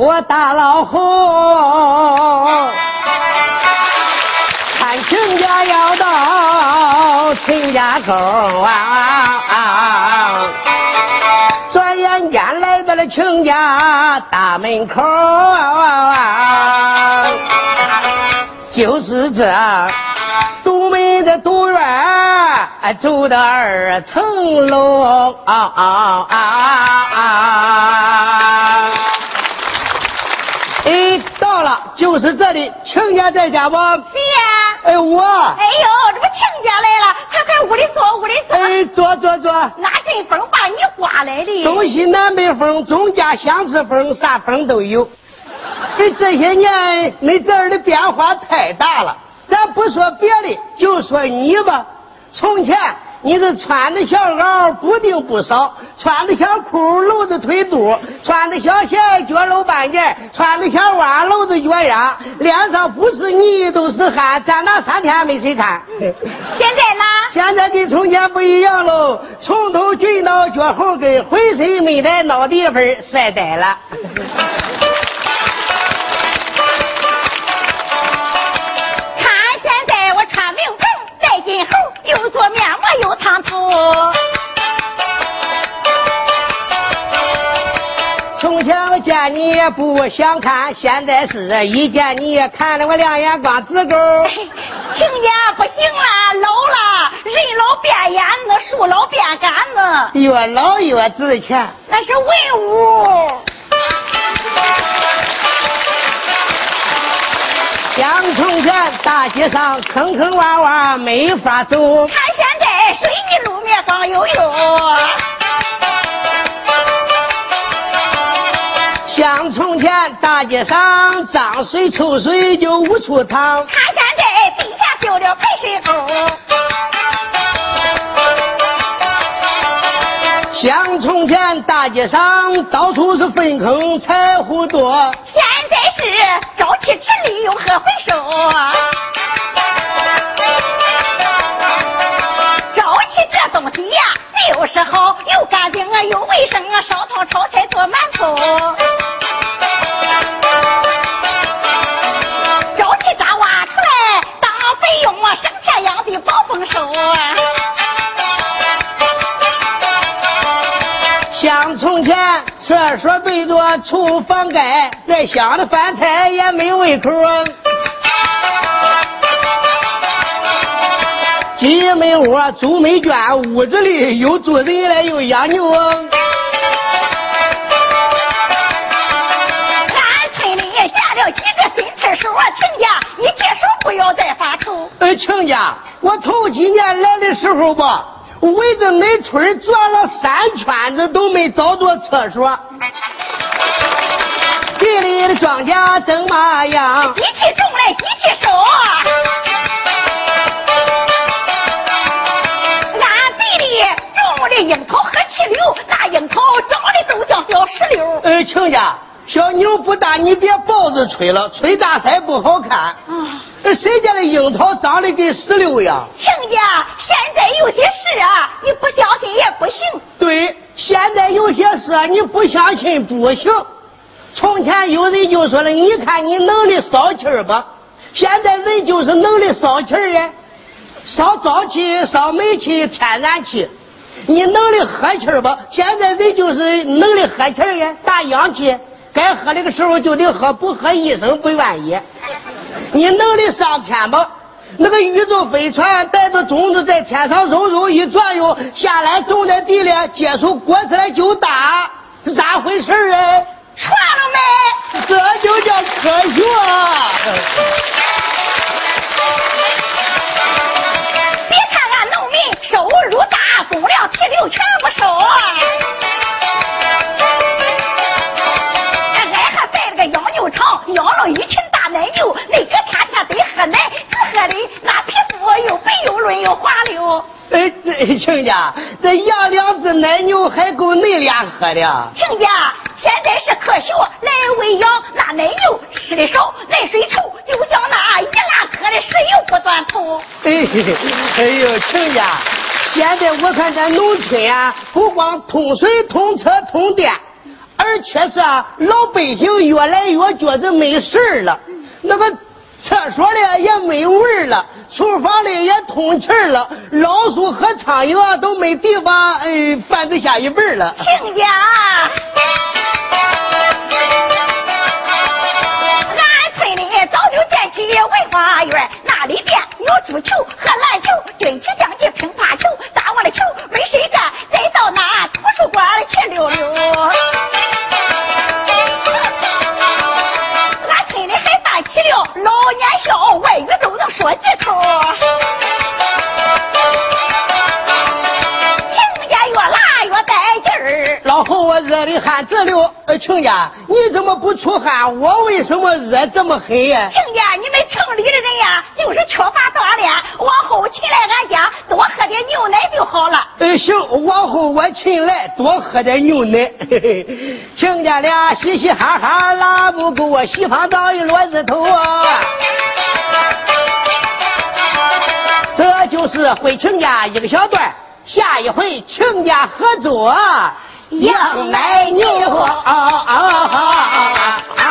我大老虎，看亲家要到亲家口啊！转眼间来到了亲家大门口，就是这独门的独院，住的二层楼啊！啊，啊，到了，就是这里，亲家在家吗？谁呀？哎，我。哎呦，这不亲家来了，快快屋里坐，屋里坐。哎，坐坐坐。哪阵风把你刮来的？东西南北风，中家相似风，啥风都有。这这些年，你这儿的变化太大了。咱不说别的，就说你吧，从前。你这穿的小袄补丁不少，穿的小裤露着腿肚，穿的小鞋脚露半截，穿的小袜露着脚丫，脸上不是泥都是汗，站那三天没谁看。现在呢？现在跟从前不一样喽，从头卷到脚后跟，浑身没带脑地方，晒呆了。不想看，现在是一见你也看得我两眼光直勾。亲家不行了，老了，人老变眼子，树老变杆子，越老越值钱。那是文物。乡村前大街上坑坑洼洼没法走，看现在水泥路面光悠悠。大街上脏水臭水就无处淌，看现在地下丢了排水沟。像从前大街上到处是粪坑柴火多。现在是沼气治理又何回收？厕所对着厨房盖，再香的饭菜也没胃口。鸡没窝，猪没圈，屋子里又住人来又养牛。俺村里下了几个新厕所，亲家，你这手不要再发愁。哎，亲家，我头几年来的时候吧。围着恁村转了三圈子都没找着厕所，地里的庄稼怎么样？机器种来机器收，俺地里种的樱桃和气流，那樱桃长的都像小石榴。哎，亲家。小牛不大，你别抱着吹了，吹大腮不好看。啊，谁家的樱桃长得跟石榴一样？亲家，现在有些事啊，你不相信也不行。对，现在有些事你不相信不行。从前有人就说了，你看你能力烧气儿吧，现在人就是能力烧气儿呀，烧沼气、烧煤气、天然气。你能力喝气儿吧，现在人就是能力喝气儿呀，打氧气。该喝的个时候就得喝，不喝医生不愿意。你能力上天吧？那个宇宙飞船带着种子在天上揉揉一转悠，下来种在地里，接触果子来就大，咋回事啊？穿了没？这就叫科学。别看俺农民收入大，公粮铁流全不收。亲家，这养两只奶牛还够恁俩喝的？亲家，现在是科学来喂养那奶牛，吃的少，奶水稠，就像那一拉颗的石油不断头。哎，哎呦，亲家，现在我看咱农村啊，不光通水、通车、通电。而且是老百姓越来越觉得没事了，那个厕所里也没味了，厨房里也通气了，老鼠和苍蝇啊都没地方嗯繁殖下一辈了。亲家。俺村里早就建起文化园那里边有足球和篮球，堆起象热的汗直流。亲家，你怎么不出汗？我为什么热这么狠呀？亲家，你们城里的人呀，就是缺乏锻炼。往后勤来俺家多喝点牛奶就好了。呃，行，往后我勤来多喝点牛奶。亲家俩嘻嘻哈哈，拉不够我西方倒一摞子头啊。这就是回亲家一个小段，下一回亲家合作。羊奶牛啊啊啊啊！